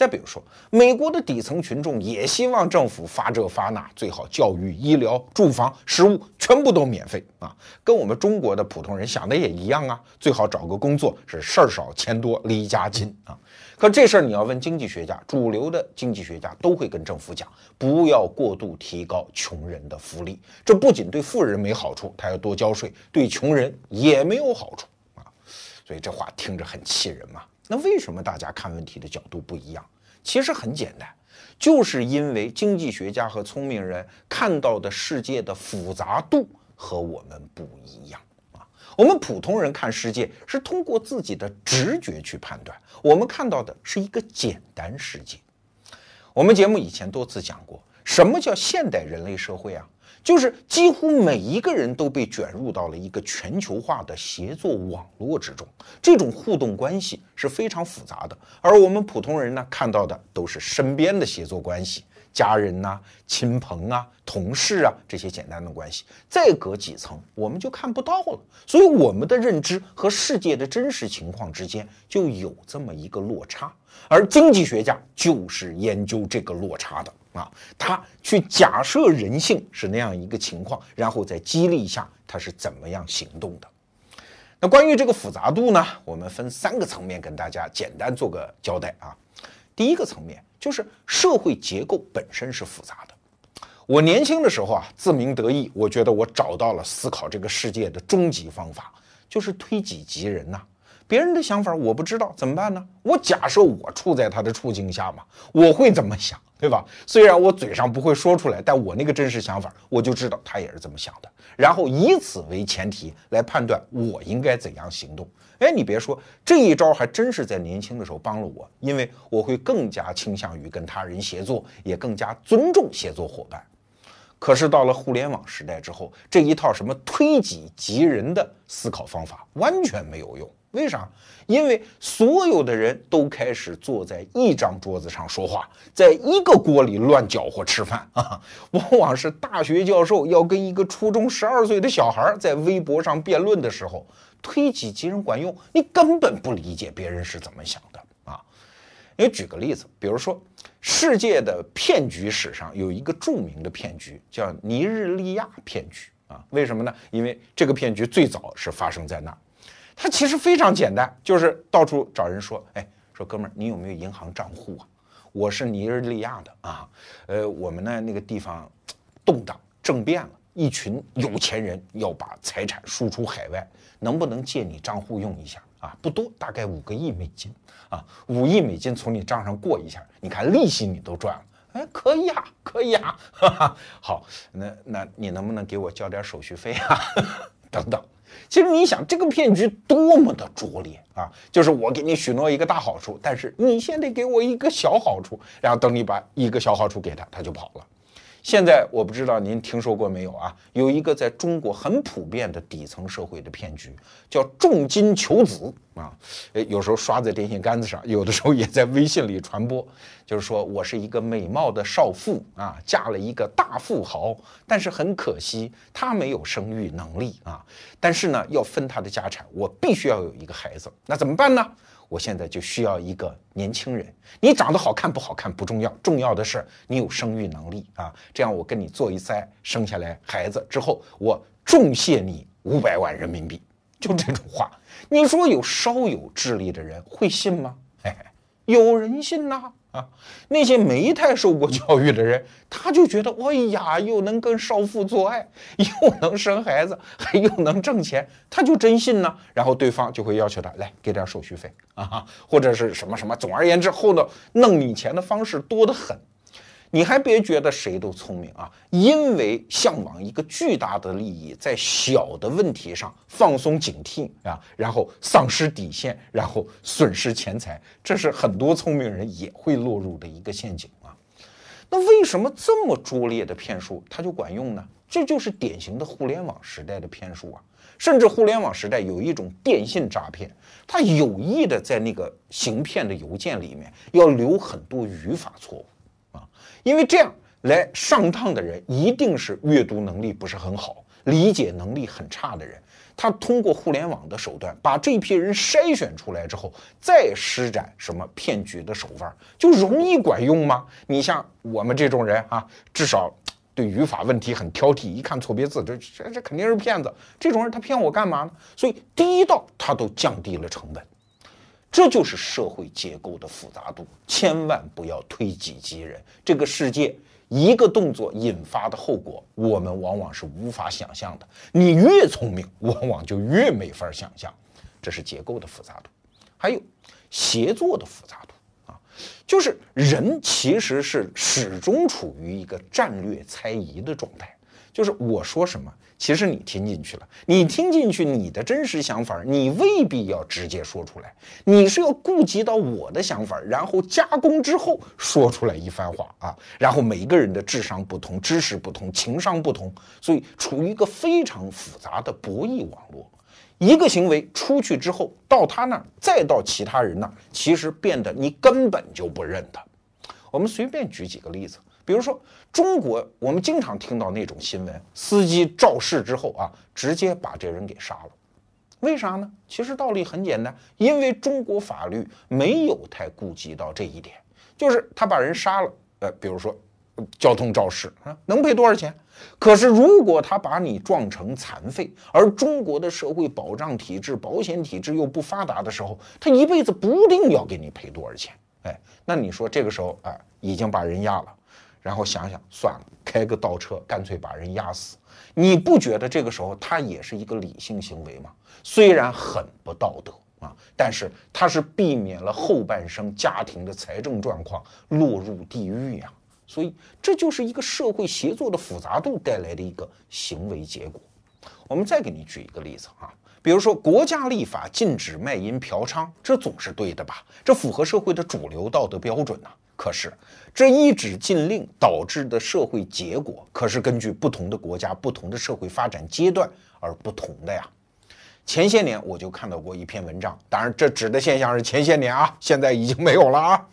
再比如说，美国的底层群众也希望政府发这发那，最好教育、医疗、住房、食物全部都免费啊，跟我们中国的普通人想的也一样啊，最好找个工作是事儿少钱多离家近啊。可这事儿你要问经济学家，主流的经济学家都会跟政府讲，不要过度提高穷人的福利，这不仅对富人没好处，他要多交税，对穷人也没有好处啊。所以这话听着很气人嘛。那为什么大家看问题的角度不一样？其实很简单，就是因为经济学家和聪明人看到的世界的复杂度和我们不一样啊。我们普通人看世界是通过自己的直觉去判断，我们看到的是一个简单世界。我们节目以前多次讲过，什么叫现代人类社会啊？就是几乎每一个人都被卷入到了一个全球化的协作网络之中，这种互动关系是非常复杂的。而我们普通人呢，看到的都是身边的协作关系，家人呐、亲朋啊、同事啊这些简单的关系。再隔几层，我们就看不到了。所以我们的认知和世界的真实情况之间就有这么一个落差。而经济学家就是研究这个落差的。啊，他去假设人性是那样一个情况，然后再激励一下他是怎么样行动的。那关于这个复杂度呢，我们分三个层面跟大家简单做个交代啊。第一个层面就是社会结构本身是复杂的。我年轻的时候啊，自鸣得意，我觉得我找到了思考这个世界的终极方法，就是推己及人呐。别人的想法我不知道怎么办呢？我假设我处在他的处境下嘛，我会怎么想？对吧？虽然我嘴上不会说出来，但我那个真实想法，我就知道他也是这么想的。然后以此为前提来判断我应该怎样行动。哎，你别说，这一招还真是在年轻的时候帮了我，因为我会更加倾向于跟他人协作，也更加尊重协作伙伴。可是到了互联网时代之后，这一套什么推己及人的思考方法完全没有用。为啥？因为所有的人都开始坐在一张桌子上说话，在一个锅里乱搅和吃饭啊！*laughs* 往往是大学教授要跟一个初中十二岁的小孩在微博上辩论的时候，推己及人管用，你根本不理解别人是怎么想的啊！你举个例子，比如说世界的骗局史上有一个著名的骗局，叫尼日利亚骗局啊？为什么呢？因为这个骗局最早是发生在那儿。它其实非常简单，就是到处找人说，哎，说哥们儿，你有没有银行账户啊？我是尼日利亚的啊，呃，我们呢那个地方动荡政变了，一群有钱人要把财产输出海外，能不能借你账户用一下啊？不多，大概五个亿美金啊，五亿美金从你账上过一下，你看利息你都赚了，哎，可以啊，可以啊，哈哈，好，那那你能不能给我交点手续费啊？*laughs* 等等。其实你想，这个骗局多么的拙劣啊！就是我给你许诺一个大好处，但是你先得给我一个小好处，然后等你把一个小好处给他，他就跑了。现在我不知道您听说过没有啊？有一个在中国很普遍的底层社会的骗局，叫重金求子啊。诶，有时候刷在电线杆子上，有的时候也在微信里传播。*laughs* 就是说我是一个美貌的少妇啊，嫁了一个大富豪，但是很可惜他没有生育能力啊。但是呢，要分他的家产，我必须要有一个孩子，那怎么办呢？我现在就需要一个年轻人，你长得好看不好看不重要，重要的是你有生育能力啊！这样我跟你做一灾，生下来孩子之后，我重谢你五百万人民币，就这种话，你说有稍有智力的人会信吗？嘿嘿，有人信呐。啊那些没太受过教育的人，他就觉得，哎呀，又能跟少妇做爱，又能生孩子，还又能挣钱，他就真信呢。然后对方就会要求他来给点手续费啊，或者是什么什么。总而言之，后头弄你钱的方式多得很。你还别觉得谁都聪明啊，因为向往一个巨大的利益，在小的问题上放松警惕啊，然后丧失底线，然后损失钱财，这是很多聪明人也会落入的一个陷阱啊。那为什么这么拙劣的骗术它就管用呢？这就是典型的互联网时代的骗术啊。甚至互联网时代有一种电信诈骗，他有意的在那个行骗的邮件里面要留很多语法错误。因为这样来上当的人一定是阅读能力不是很好，理解能力很差的人，他通过互联网的手段把这批人筛选出来之后，再施展什么骗局的手腕，就容易管用吗？你像我们这种人啊，至少对语法问题很挑剔，一看错别字，这这这肯定是骗子。这种人他骗我干嘛呢？所以第一道他都降低了成本，这就是社会结构的复杂度。千万不要推己及人，这个世界。一个动作引发的后果，我们往往是无法想象的。你越聪明，往往就越没法想象。这是结构的复杂度，还有协作的复杂度啊，就是人其实是始终处于一个战略猜疑的状态，就是我说什么。其实你听进去了，你听进去，你的真实想法，你未必要直接说出来，你是要顾及到我的想法，然后加工之后说出来一番话啊。然后每一个人的智商不同，知识不同，情商不同，所以处于一个非常复杂的博弈网络。一个行为出去之后，到他那儿，再到其他人那儿，其实变得你根本就不认他。我们随便举几个例子。比如说，中国我们经常听到那种新闻：司机肇事之后啊，直接把这人给杀了。为啥呢？其实道理很简单，因为中国法律没有太顾及到这一点，就是他把人杀了，呃，比如说交通肇事啊，能赔多少钱？可是如果他把你撞成残废，而中国的社会保障体制、保险体制又不发达的时候，他一辈子不定要给你赔多少钱。哎，那你说这个时候啊，已经把人压了。然后想想算了，开个倒车，干脆把人压死。你不觉得这个时候他也是一个理性行为吗？虽然很不道德啊，但是他是避免了后半生家庭的财政状况落入地狱呀。所以这就是一个社会协作的复杂度带来的一个行为结果。我们再给你举一个例子啊，比如说国家立法禁止卖淫嫖娼，这总是对的吧？这符合社会的主流道德标准呐。可是，这一纸禁令导致的社会结果，可是根据不同的国家、不同的社会发展阶段而不同的呀。前些年我就看到过一篇文章，当然这指的现象是前些年啊，现在已经没有了啊。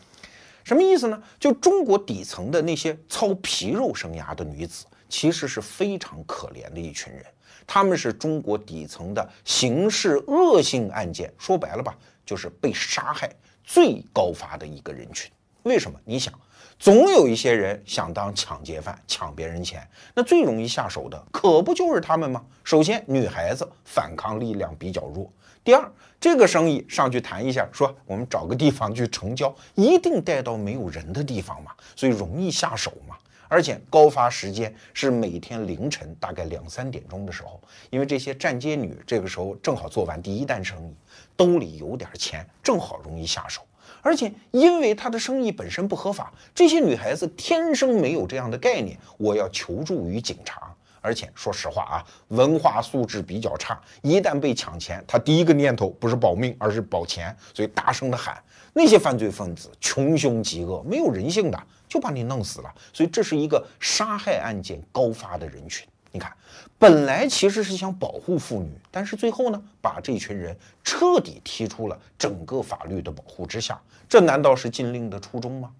什么意思呢？就中国底层的那些操皮肉生涯的女子，其实是非常可怜的一群人。她们是中国底层的刑事恶性案件，说白了吧，就是被杀害最高发的一个人群。为什么？你想，总有一些人想当抢劫犯，抢别人钱，那最容易下手的可不就是他们吗？首先，女孩子反抗力量比较弱；第二，这个生意上去谈一下，说我们找个地方去成交，一定带到没有人的地方嘛，所以容易下手嘛。而且高发时间是每天凌晨大概两三点钟的时候，因为这些站街女这个时候正好做完第一单生意，兜里有点钱，正好容易下手。而且，因为他的生意本身不合法，这些女孩子天生没有这样的概念。我要求助于警察。而且，说实话啊，文化素质比较差，一旦被抢钱，他第一个念头不是保命，而是保钱，所以大声的喊。那些犯罪分子穷凶极恶，没有人性的，就把你弄死了。所以，这是一个杀害案件高发的人群。你看，本来其实是想保护妇女，但是最后呢，把这群人彻底踢出了整个法律的保护之下，这难道是禁令的初衷吗？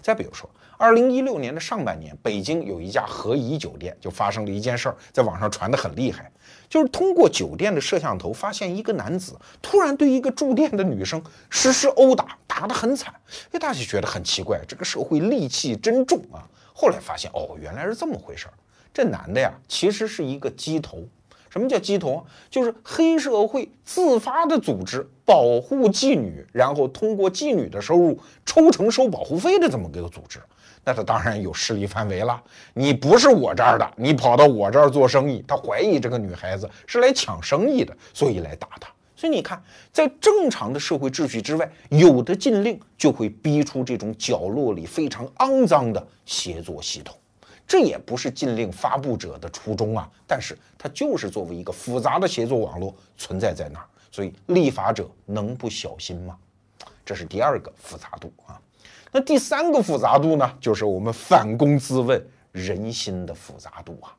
再比如说，二零一六年的上半年，北京有一家和颐酒店就发生了一件事儿，在网上传得很厉害，就是通过酒店的摄像头发现一个男子突然对一个住店的女生实施殴打，打得很惨。哎，大家觉得很奇怪，这个社会戾气真重啊！后来发现，哦，原来是这么回事儿。这男的呀，其实是一个鸡头。什么叫鸡头？就是黑社会自发的组织，保护妓女，然后通过妓女的收入抽成收保护费的这么个组织。那他当然有势力范围了。你不是我这儿的，你跑到我这儿做生意，他怀疑这个女孩子是来抢生意的，所以来打他。所以你看，在正常的社会秩序之外，有的禁令就会逼出这种角落里非常肮脏的协作系统。这也不是禁令发布者的初衷啊，但是它就是作为一个复杂的协作网络存在在那儿，所以立法者能不小心吗？这是第二个复杂度啊。那第三个复杂度呢，就是我们反躬自问人心的复杂度啊。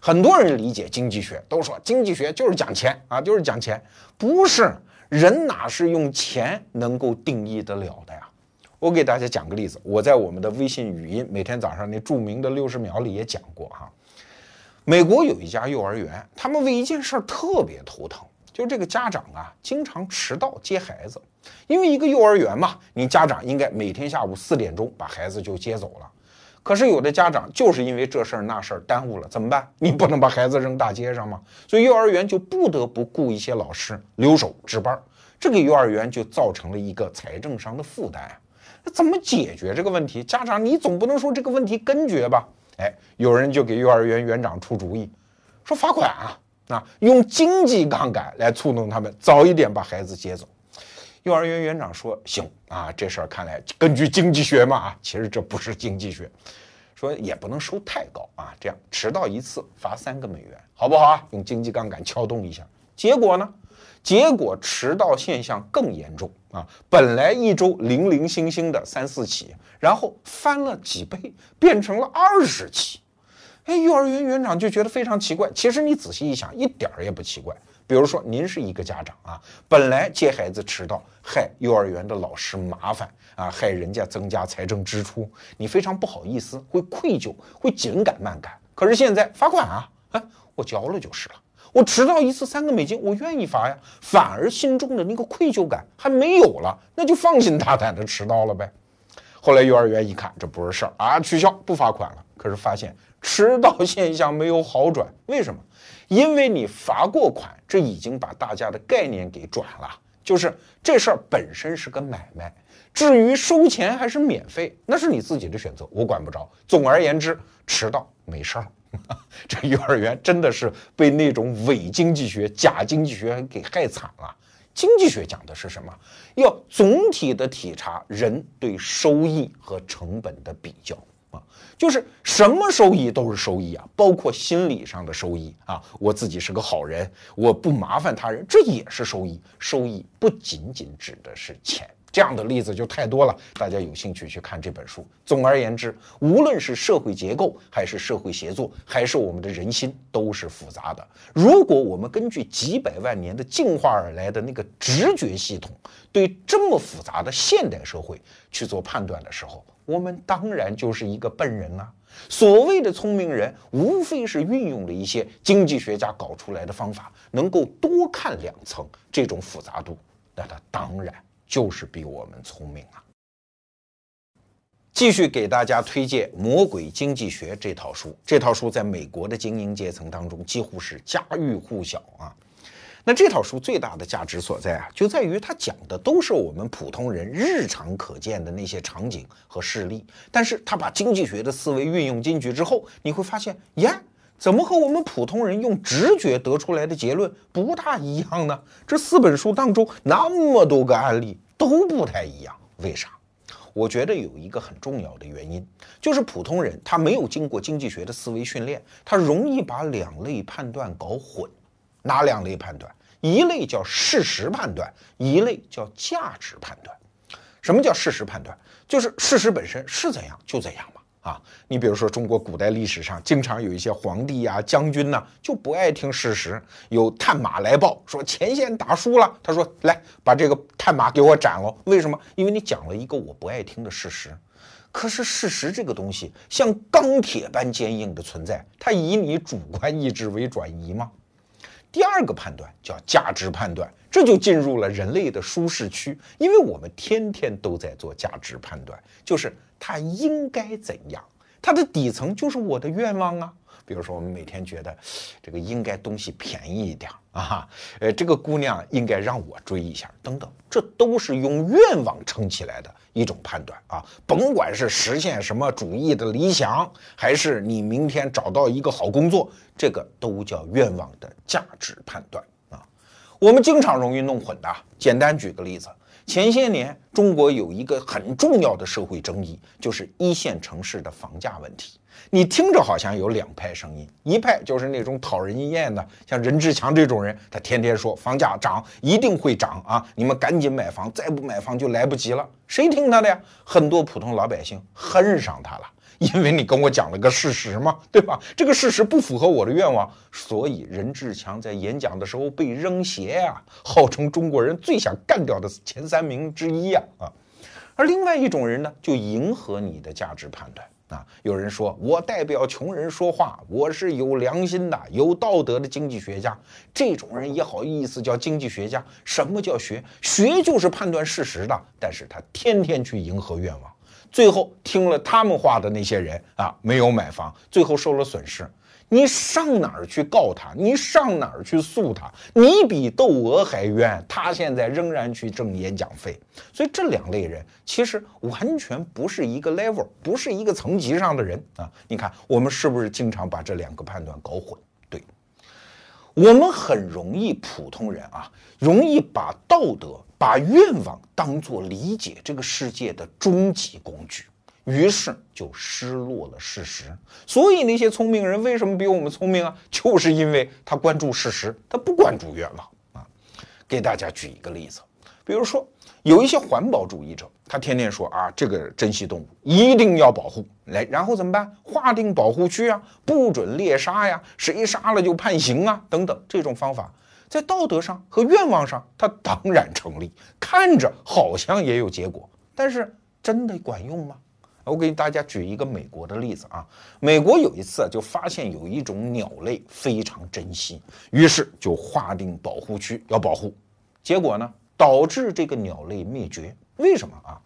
很多人理解经济学都说经济学就是讲钱啊，就是讲钱，不是人哪是用钱能够定义得了的呀？我给大家讲个例子，我在我们的微信语音每天早上那著名的六十秒里也讲过哈。美国有一家幼儿园，他们为一件事儿特别头疼，就是这个家长啊经常迟到接孩子。因为一个幼儿园嘛，你家长应该每天下午四点钟把孩子就接走了。可是有的家长就是因为这事儿那事儿耽误了，怎么办？你不能把孩子扔大街上吗？所以幼儿园就不得不雇一些老师留守值班，这给幼儿园就造成了一个财政上的负担。那怎么解决这个问题？家长你总不能说这个问题根绝吧？哎，有人就给幼儿园园长出主意，说罚款啊，啊，用经济杠杆来触动他们早一点把孩子接走。幼儿园园长说：“行啊，这事儿看来根据经济学嘛啊，其实这不是经济学，说也不能收太高啊，这样迟到一次罚三个美元，好不好啊？用经济杠杆撬动一下。结果呢？结果迟到现象更严重啊！本来一周零零星星的三四起，然后翻了几倍，变成了二十起。哎，幼儿园园长就觉得非常奇怪。其实你仔细一想，一点儿也不奇怪。”比如说，您是一个家长啊，本来接孩子迟到，害幼儿园的老师麻烦啊，害人家增加财政支出，你非常不好意思，会愧疚，会紧赶慢赶。可是现在罚款啊，哎，我交了就是了。我迟到一次三个美金，我愿意罚呀，反而心中的那个愧疚感还没有了，那就放心大胆的迟到了呗。后来幼儿园一看这不是事儿啊，取消不罚款了。可是发现迟到现象没有好转，为什么？因为你罚过款，这已经把大家的概念给转了，就是这事儿本身是个买卖，至于收钱还是免费，那是你自己的选择，我管不着。总而言之，迟到没事儿。*laughs* 这幼儿园真的是被那种伪经济学、假经济学给害惨了。经济学讲的是什么？要总体的体察人对收益和成本的比较啊。就是什么收益都是收益啊，包括心理上的收益啊。我自己是个好人，我不麻烦他人，这也是收益。收益不仅仅指的是钱，这样的例子就太多了。大家有兴趣去看这本书。总而言之，无论是社会结构，还是社会协作，还是我们的人心，都是复杂的。如果我们根据几百万年的进化而来的那个直觉系统，对这么复杂的现代社会去做判断的时候，我们当然就是一个笨人啊！所谓的聪明人，无非是运用了一些经济学家搞出来的方法，能够多看两层这种复杂度，那他当然就是比我们聪明啊！继续给大家推荐《魔鬼经济学》这套书，这套书在美国的精英阶层当中几乎是家喻户晓啊。那这套书最大的价值所在啊，就在于它讲的都是我们普通人日常可见的那些场景和事例，但是它把经济学的思维运用进去之后，你会发现，呀，怎么和我们普通人用直觉得出来的结论不大一样呢？这四本书当中那么多个案例都不太一样，为啥？我觉得有一个很重要的原因，就是普通人他没有经过经济学的思维训练，他容易把两类判断搞混。哪两类判断？一类叫事实判断，一类叫价值判断。什么叫事实判断？就是事实本身是怎样就怎样。啊，你比如说中国古代历史上，经常有一些皇帝呀、将军呐，就不爱听事实。有探马来报说前线打输了，他说来把这个探马给我斩了。为什么？因为你讲了一个我不爱听的事实。可是事实这个东西像钢铁般坚硬的存在，它以你主观意志为转移吗？第二个判断叫价值判断，这就进入了人类的舒适区，因为我们天天都在做价值判断，就是它应该怎样，它的底层就是我的愿望啊。比如说，我们每天觉得这个应该东西便宜一点啊，呃，这个姑娘应该让我追一下，等等，这都是用愿望撑起来的一种判断啊。甭管是实现什么主义的理想，还是你明天找到一个好工作，这个都叫愿望的价值判断。我们经常容易弄混的。简单举个例子。前些年，中国有一个很重要的社会争议，就是一线城市的房价问题。你听着好像有两派声音，一派就是那种讨人厌的，像任志强这种人，他天天说房价涨一定会涨啊，你们赶紧买房，再不买房就来不及了。谁听他的呀？很多普通老百姓恨上他了。因为你跟我讲了个事实嘛，对吧？这个事实不符合我的愿望，所以任志强在演讲的时候被扔鞋呀，号称中国人最想干掉的前三名之一呀啊。而另外一种人呢，就迎合你的价值判断啊，有人说我代表穷人说话，我是有良心的、有道德的经济学家。这种人也好意思叫经济学家？什么叫学？学就是判断事实的。但是他天天去迎合愿望，最后听了他们话的那些人啊，没有买房，最后受了损失。你上哪儿去告他？你上哪儿去诉他？你比窦娥还冤，他现在仍然去挣演讲费。所以这两类人其实完全不是一个 level，不是一个层级上的人啊！你看我们是不是经常把这两个判断搞混？对，我们很容易普通人啊，容易把道德、把愿望当做理解这个世界的终极工具。于是就失落了事实，所以那些聪明人为什么比我们聪明啊？就是因为他关注事实，他不关注愿望啊。给大家举一个例子，比如说有一些环保主义者，他天天说啊，这个珍稀动物一定要保护，来，然后怎么办？划定保护区啊，不准猎杀呀，谁杀了就判刑啊，等等，这种方法在道德上和愿望上，它当然成立，看着好像也有结果，但是真的管用吗？我给大家举一个美国的例子啊，美国有一次就发现有一种鸟类非常珍稀，于是就划定保护区要保护，结果呢导致这个鸟类灭绝。为什么啊？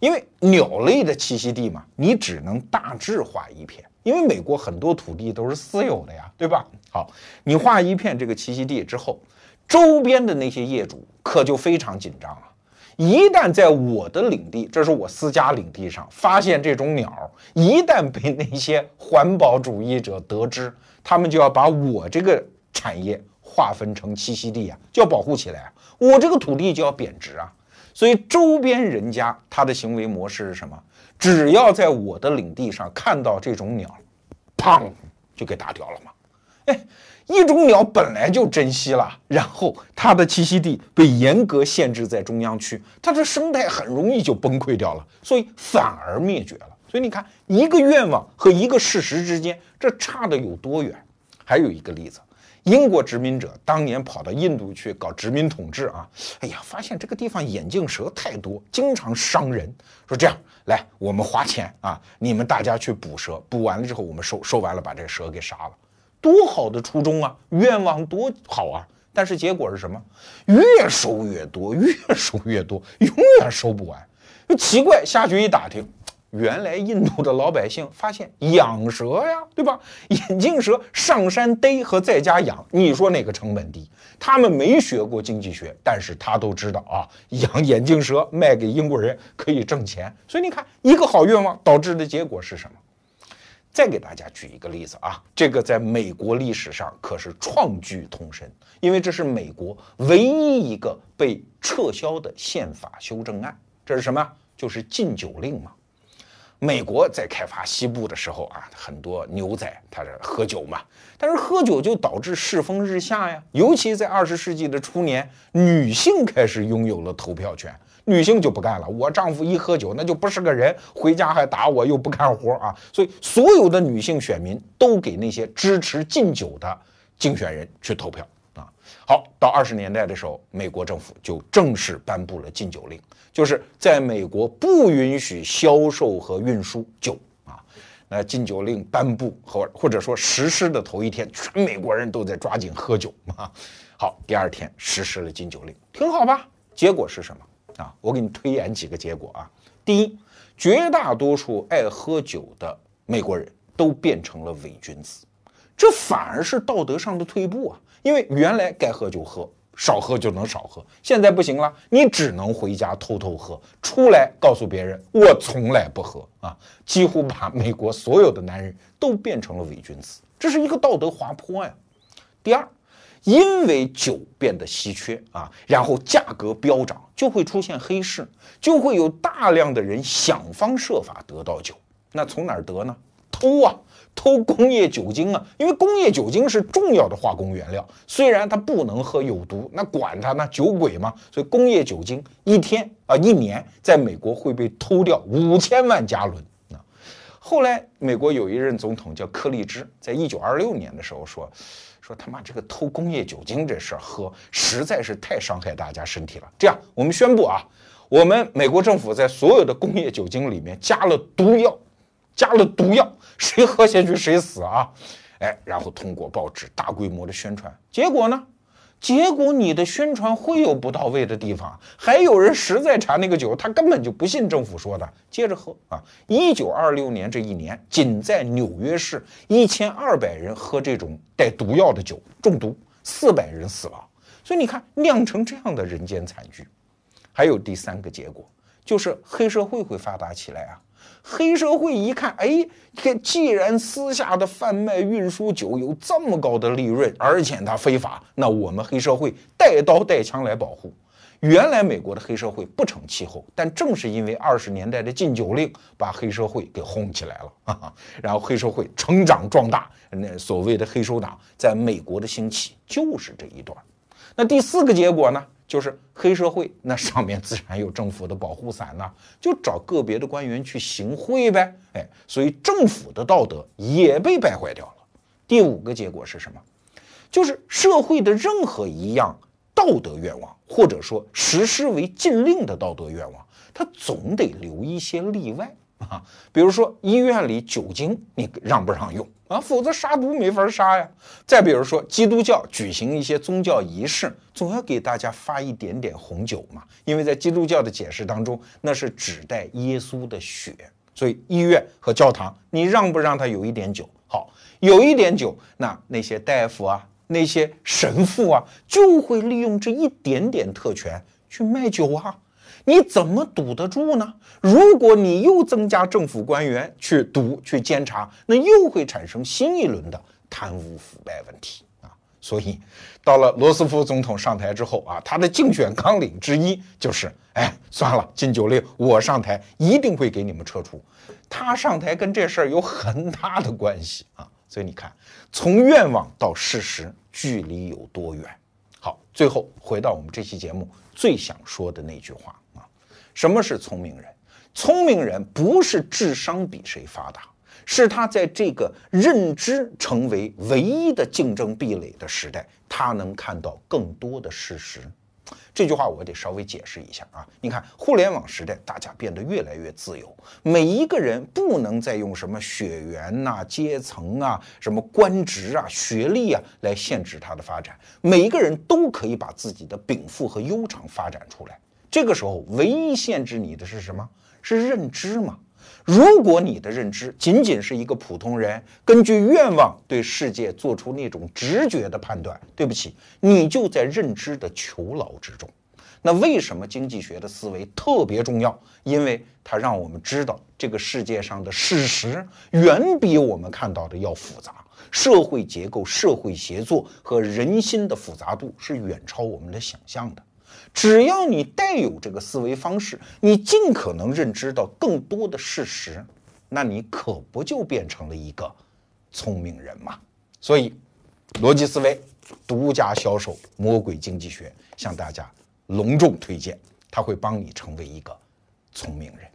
因为鸟类的栖息地嘛，你只能大致划一片，因为美国很多土地都是私有的呀，对吧？好，你划一片这个栖息地之后，周边的那些业主可就非常紧张了。一旦在我的领地，这是我私家领地上发现这种鸟，一旦被那些环保主义者得知，他们就要把我这个产业划分成栖息地啊，就要保护起来啊，我这个土地就要贬值啊。所以周边人家他的行为模式是什么？只要在我的领地上看到这种鸟，砰就给打掉了嘛。哎。一种鸟本来就珍稀了，然后它的栖息地被严格限制在中央区，它的生态很容易就崩溃掉了，所以反而灭绝了。所以你看，一个愿望和一个事实之间，这差的有多远？还有一个例子，英国殖民者当年跑到印度去搞殖民统治啊，哎呀，发现这个地方眼镜蛇太多，经常伤人，说这样来，我们花钱啊，你们大家去捕蛇，捕完了之后，我们收收完了，把这蛇给杀了。多好的初衷啊，愿望多好啊！但是结果是什么？越收越多，越收越多，永远收不完。奇怪，下去一打听，原来印度的老百姓发现养蛇呀，对吧？眼镜蛇上山逮和在家养，你说哪个成本低？他们没学过经济学，但是他都知道啊，养眼镜蛇卖给英国人可以挣钱。所以你看，一个好愿望导致的结果是什么？再给大家举一个例子啊，这个在美国历史上可是创举通身，因为这是美国唯一一个被撤销的宪法修正案。这是什么？就是禁酒令嘛。美国在开发西部的时候啊，很多牛仔他是喝酒嘛，但是喝酒就导致世风日下呀。尤其在二十世纪的初年，女性开始拥有了投票权。女性就不干了，我丈夫一喝酒那就不是个人，回家还打我，又不干活啊！所以所有的女性选民都给那些支持禁酒的竞选人去投票啊。好，到二十年代的时候，美国政府就正式颁布了禁酒令，就是在美国不允许销售和运输酒啊。那禁酒令颁布或或者说实施的头一天，全美国人都在抓紧喝酒啊。好，第二天实施了禁酒令，挺好吧？结果是什么？啊，我给你推演几个结果啊。第一，绝大多数爱喝酒的美国人都变成了伪君子，这反而是道德上的退步啊。因为原来该喝就喝，少喝就能少喝，现在不行了，你只能回家偷偷喝，出来告诉别人我从来不喝啊。几乎把美国所有的男人都变成了伪君子，这是一个道德滑坡呀。第二。因为酒变得稀缺啊，然后价格飙涨，就会出现黑市，就会有大量的人想方设法得到酒。那从哪儿得呢？偷啊，偷工业酒精啊！因为工业酒精是重要的化工原料，虽然它不能喝，有毒，那管它呢？酒鬼嘛。所以工业酒精一天啊，一年在美国会被偷掉五千万加仑啊。后来美国有一任总统叫柯立芝，在一九二六年的时候说。说他妈这个偷工业酒精这事儿喝实在是太伤害大家身体了。这样，我们宣布啊，我们美国政府在所有的工业酒精里面加了毒药，加了毒药，谁喝下去谁死啊！哎，然后通过报纸大规模的宣传，结果呢？结果你的宣传会有不到位的地方，还有人实在馋那个酒，他根本就不信政府说的，接着喝啊！一九二六年这一年，仅在纽约市，一千二百人喝这种带毒药的酒中毒，四百人死亡。所以你看，酿成这样的人间惨剧。还有第三个结果，就是黑社会会发达起来啊。黑社会一看，哎，这既然私下的贩卖、运输酒有这么高的利润，而且它非法，那我们黑社会带刀带枪来保护。原来美国的黑社会不成气候，但正是因为二十年代的禁酒令，把黑社会给轰起来了啊。然后黑社会成长壮大，那所谓的黑手党在美国的兴起就是这一段。那第四个结果呢？就是黑社会，那上面自然有政府的保护伞呐，就找个别的官员去行贿呗，哎，所以政府的道德也被败坏掉了。第五个结果是什么？就是社会的任何一样道德愿望，或者说实施为禁令的道德愿望，它总得留一些例外。啊，比如说医院里酒精，你让不让用啊？否则杀毒没法杀呀。再比如说基督教举行一些宗教仪式，总要给大家发一点点红酒嘛，因为在基督教的解释当中，那是指代耶稣的血。所以医院和教堂，你让不让他有一点酒？好，有一点酒，那那些大夫啊，那些神父啊，就会利用这一点点特权去卖酒啊。你怎么堵得住呢？如果你又增加政府官员去堵、去监察，那又会产生新一轮的贪污腐败问题啊！所以，到了罗斯福总统上台之后啊，他的竞选纲领之一就是：哎，算了，禁酒令我上台一定会给你们撤除。他上台跟这事儿有很大的关系啊！*laughs* 所以你看，从愿望到事实距离有多远？好，最后回到我们这期节目最想说的那句话。什么是聪明人？聪明人不是智商比谁发达，是他在这个认知成为唯一的竞争壁垒的时代，他能看到更多的事实。这句话我得稍微解释一下啊！你看，互联网时代，大家变得越来越自由，每一个人不能再用什么血缘呐、阶层啊、什么官职啊、学历啊来限制他的发展，每一个人都可以把自己的禀赋和悠长发展出来。这个时候，唯一限制你的是什么？是认知嘛？如果你的认知仅仅是一个普通人根据愿望对世界做出那种直觉的判断，对不起，你就在认知的囚牢之中。那为什么经济学的思维特别重要？因为它让我们知道这个世界上的事实远比我们看到的要复杂，社会结构、社会协作和人心的复杂度是远超我们的想象的。只要你带有这个思维方式，你尽可能认知到更多的事实，那你可不就变成了一个聪明人嘛？所以，逻辑思维独家销售《魔鬼经济学》，向大家隆重推荐，它会帮你成为一个聪明人。